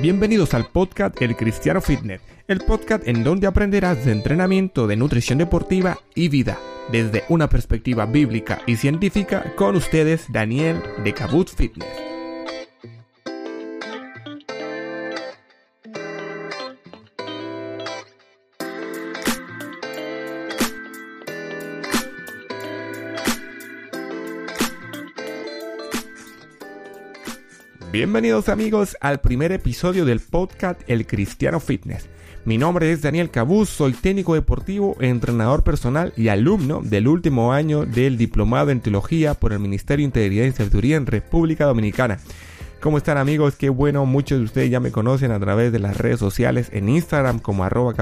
Bienvenidos al podcast El Cristiano Fitness, el podcast en donde aprenderás de entrenamiento, de nutrición deportiva y vida, desde una perspectiva bíblica y científica, con ustedes Daniel de Cabot Fitness. Bienvenidos amigos al primer episodio del podcast El Cristiano Fitness. Mi nombre es Daniel Cabuz, soy técnico deportivo, entrenador personal y alumno del último año del Diplomado en Teología por el Ministerio de Integridad y Sabiduría en República Dominicana. ¿Cómo están amigos? Qué bueno, muchos de ustedes ya me conocen a través de las redes sociales en Instagram como arroba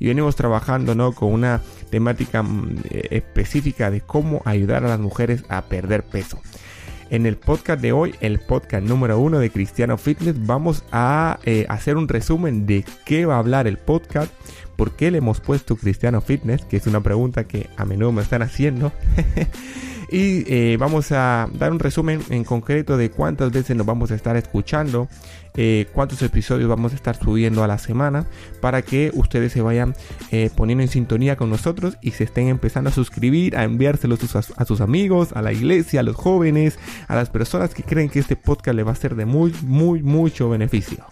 y venimos trabajando ¿no? con una temática mm, específica de cómo ayudar a las mujeres a perder peso. En el podcast de hoy, el podcast número uno de Cristiano Fitness, vamos a eh, hacer un resumen de qué va a hablar el podcast, por qué le hemos puesto Cristiano Fitness, que es una pregunta que a menudo me están haciendo. y eh, vamos a dar un resumen en concreto de cuántas veces nos vamos a estar escuchando, eh, cuántos episodios vamos a estar subiendo a la semana para que ustedes se vayan eh, poniendo en sintonía con nosotros y se estén empezando a suscribir, a enviárselos a, sus amigos, a la iglesia, a los jóvenes, a las personas que creen que este podcast le va a ser de muy, muy, mucho beneficio.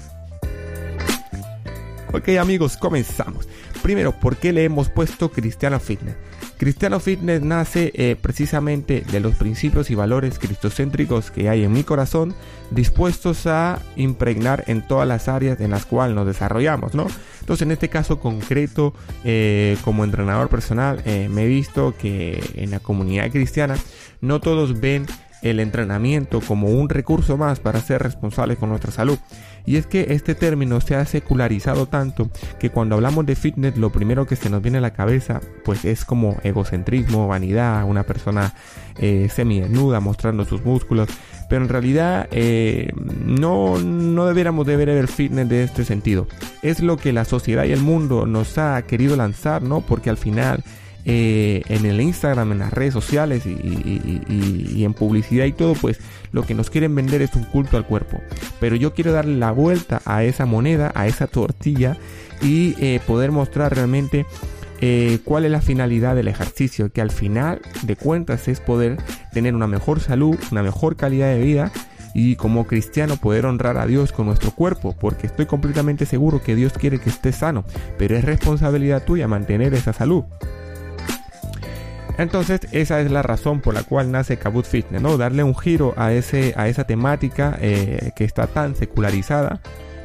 Ok amigos, comenzamos. Primero, ¿por qué le hemos puesto Cristiano Fitness? Cristiano Fitness nace eh, precisamente de los principios y valores cristocéntricos que hay en mi corazón, dispuestos a impregnar en todas las áreas en las cuales nos desarrollamos, ¿no? Entonces, en este caso concreto, eh, como entrenador personal, eh, me he visto que en la comunidad cristiana no todos ven el entrenamiento como un recurso más para ser responsables con nuestra salud. Y es que este término se ha secularizado tanto que cuando hablamos de fitness lo primero que se nos viene a la cabeza pues es como egocentrismo, vanidad, una persona eh, semi-desnuda mostrando sus músculos. Pero en realidad eh, no, no deberíamos de ver fitness de este sentido. Es lo que la sociedad y el mundo nos ha querido lanzar, ¿no? Porque al final eh, en el Instagram, en las redes sociales y, en publicidad y todo, pues lo que nos quieren vender es un culto al cuerpo. Pero yo quiero darle la vuelta a esa moneda, a esa tortilla y eh, poder mostrar realmente eh, cuál es la finalidad del ejercicio, que al final de cuentas es poder tener una mejor salud, una mejor calidad de vida y como cristiano poder honrar a Dios con nuestro cuerpo, porque estoy completamente seguro que Dios quiere que esté sano, pero es responsabilidad tuya mantener esa salud. Entonces esa es la razón por la cual nace Kabut Fitness, ¿no? Darle un giro a, ese, a esa temática eh, que está tan secularizada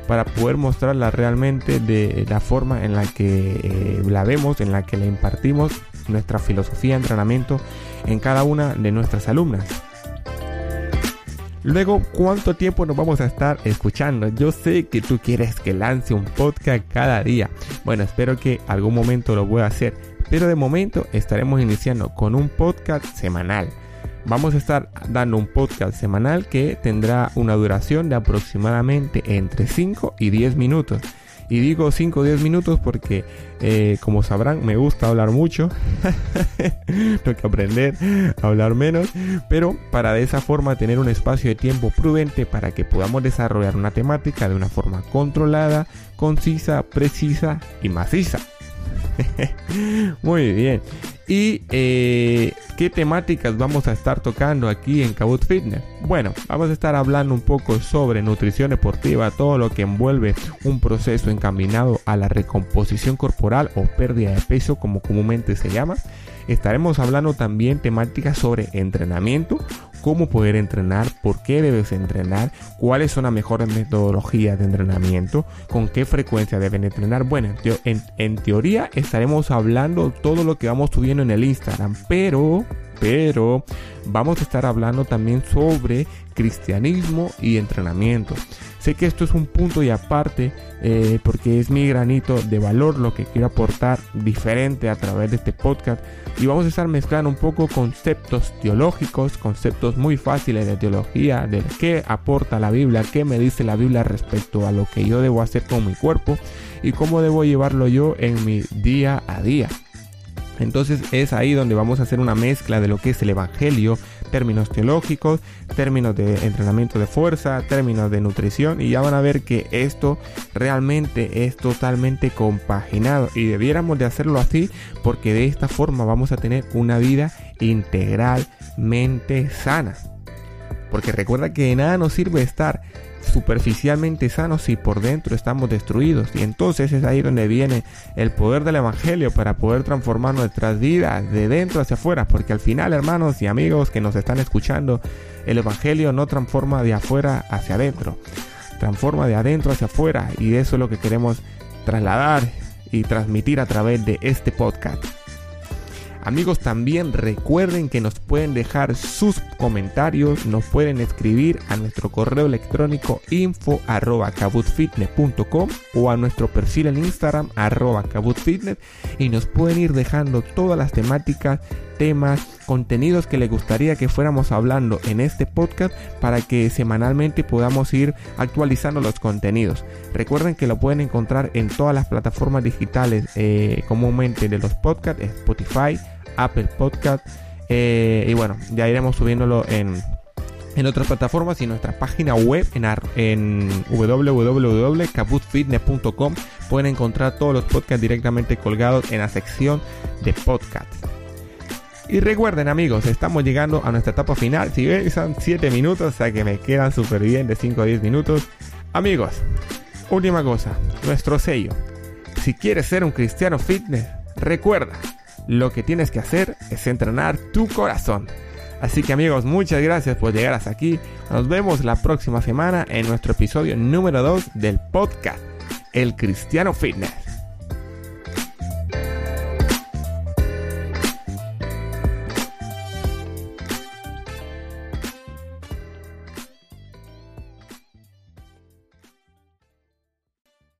para poder mostrarla realmente de la forma en la que eh, la vemos, en la que le impartimos nuestra filosofía de entrenamiento en cada una de nuestras alumnas. Luego, ¿cuánto tiempo nos vamos a estar escuchando? Yo sé que tú quieres que lance un podcast cada día. Bueno, espero que algún momento lo pueda hacer pero de momento estaremos iniciando con un podcast semanal. Vamos a estar dando un podcast semanal que tendrá una duración de aproximadamente entre 5 y 10 minutos. Y digo 5 o 10 minutos porque, eh, como sabrán, me gusta hablar mucho. Tengo que aprender a hablar menos. Pero para de esa forma tener un espacio de tiempo prudente para que podamos desarrollar una temática de una forma controlada, concisa, precisa y maciza. Muy bien. ¿Y eh, qué temáticas vamos a estar tocando aquí en Cabot Fitness? Bueno, vamos a estar hablando un poco sobre nutrición deportiva, todo lo que envuelve un proceso encaminado a la recomposición corporal o pérdida de peso, como comúnmente se llama. Estaremos hablando también temáticas sobre entrenamiento, cómo poder entrenar, por qué debes entrenar, cuáles son las mejores metodologías de entrenamiento, con qué frecuencia deben entrenar. Bueno, en, teoría estaremos hablando todo lo que vamos subiendo en el Instagram, pero pero vamos a estar hablando también sobre cristianismo y entrenamiento. Sé que esto es un punto y aparte eh, porque es mi granito de valor lo que quiero aportar diferente a través de este podcast y vamos a estar mezclando un poco conceptos teológicos, conceptos muy fáciles de teología, de qué aporta la Biblia, qué me dice la Biblia respecto a lo que yo debo hacer con mi cuerpo y cómo debo llevarlo yo en mi día a día. Entonces es ahí donde vamos a hacer una mezcla de lo que es el Evangelio, términos teológicos, términos de entrenamiento de fuerza, términos de nutrición y ya van a ver que esto realmente es totalmente compaginado y debiéramos de hacerlo así porque de esta forma vamos a tener una vida integralmente sana. Porque recuerda que de nada nos sirve estar superficialmente sanos si por dentro estamos destruidos. Y entonces es ahí donde viene el poder del Evangelio para poder transformar nuestras vidas de dentro hacia afuera. Porque al final, hermanos y amigos que nos están escuchando, el Evangelio no transforma de afuera hacia adentro. Transforma de adentro hacia afuera. Y eso es lo que queremos trasladar y transmitir a través de este podcast. Amigos, también recuerden que nos pueden dejar sus comentarios, nos pueden escribir a nuestro correo electrónico info arroba o a nuestro perfil en Instagram arroba cabutfitness y nos pueden ir dejando todas las temáticas, temas, contenidos que les gustaría que fuéramos hablando en este podcast para que semanalmente podamos ir actualizando los contenidos. Recuerden que lo pueden encontrar en todas las plataformas digitales eh, comúnmente de los podcasts, Spotify, Apple Podcast. Eh, y bueno, ya iremos subiéndolo en, en otras plataformas y nuestra página web en, en www.caputfitness.com pueden encontrar todos los podcasts directamente colgados en la sección de podcast. Y recuerden amigos, estamos llegando a nuestra etapa final. Si son 7 minutos, o sea que me quedan súper bien de 5 a 10 minutos. Amigos, última cosa, nuestro sello. Si quieres ser un cristiano fitness, recuerda, lo que tienes que hacer es entrenar tu corazón. Así que amigos, muchas gracias por llegar hasta aquí. Nos vemos la próxima semana en nuestro episodio número 2 del podcast El Cristiano Fitness.